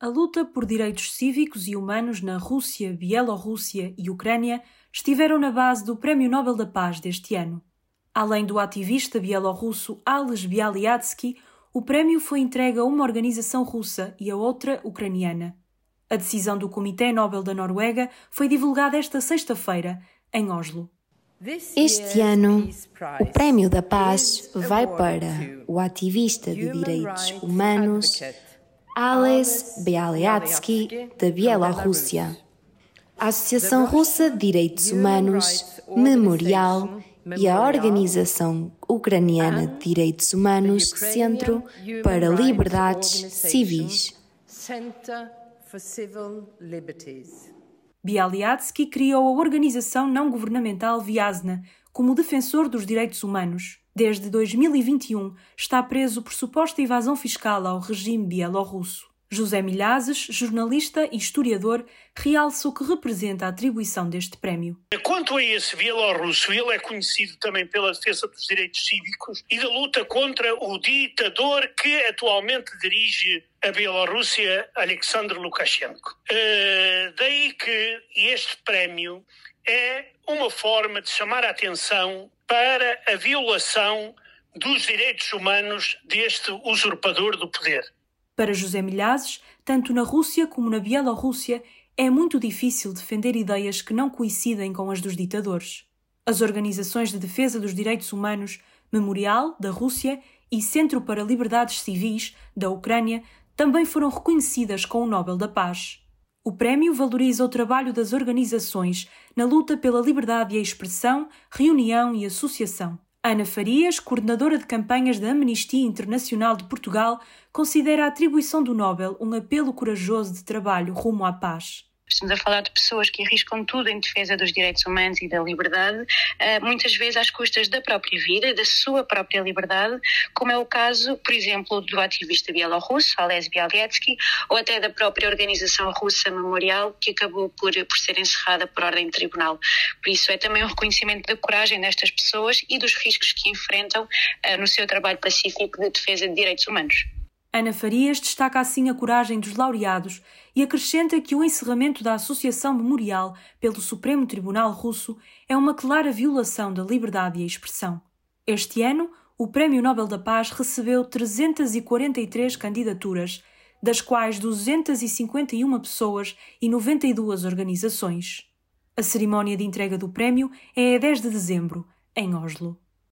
A luta por direitos cívicos e humanos na Rússia, Bielorrússia e Ucrânia estiveram na base do Prémio Nobel da Paz deste ano. Além do ativista bielorrusso Ales Bialyatsky, o prémio foi entregue a uma organização russa e a outra ucraniana. A decisão do Comitê Nobel da Noruega foi divulgada esta sexta-feira, em Oslo. Este ano, o Prémio da Paz vai para o ativista de direitos humanos Ales Bialyatsky, da Bielorrússia. A Associação Russa de Direitos Humanos, Memorial e a Organização Ucraniana de Direitos Humanos, Centro para Liberdades Civis. Bialyatsky criou a organização não governamental Viasna como defensor dos direitos humanos desde 2021, está preso por suposta evasão fiscal ao regime bielorrusso. José Milhazes, jornalista e historiador, realça o que representa a atribuição deste prémio. Quanto a esse bielorrusso, ele é conhecido também pela defesa dos direitos cívicos e da luta contra o ditador que atualmente dirige a Bielorrússia, Alexander Lukashenko. Uh, daí que este prémio é uma forma de chamar a atenção para a violação dos direitos humanos deste usurpador do poder. Para José Milhazes, tanto na Rússia como na Bielorrússia, é muito difícil defender ideias que não coincidem com as dos ditadores. As organizações de defesa dos direitos humanos, Memorial, da Rússia, e Centro para Liberdades Civis, da Ucrânia, também foram reconhecidas com o Nobel da Paz. O prémio valoriza o trabalho das organizações na luta pela liberdade e expressão, reunião e associação. Ana Farias, coordenadora de campanhas da Amnistia Internacional de Portugal, considera a atribuição do Nobel um apelo corajoso de trabalho rumo à paz. Estamos a falar de pessoas que arriscam tudo em defesa dos direitos humanos e da liberdade, eh, muitas vezes às custas da própria vida e da sua própria liberdade, como é o caso, por exemplo, do ativista bielorrusso, Ales Bialyatsky, ou até da própria organização russa Memorial, que acabou por, por ser encerrada por ordem de tribunal. Por isso, é também um reconhecimento da coragem destas pessoas e dos riscos que enfrentam eh, no seu trabalho pacífico de defesa de direitos humanos. Ana Farias destaca assim a coragem dos laureados e acrescenta que o encerramento da Associação Memorial pelo Supremo Tribunal Russo é uma clara violação da liberdade e expressão. Este ano, o Prémio Nobel da Paz recebeu 343 candidaturas, das quais 251 pessoas e 92 organizações. A cerimónia de entrega do prémio é a 10 de dezembro, em Oslo.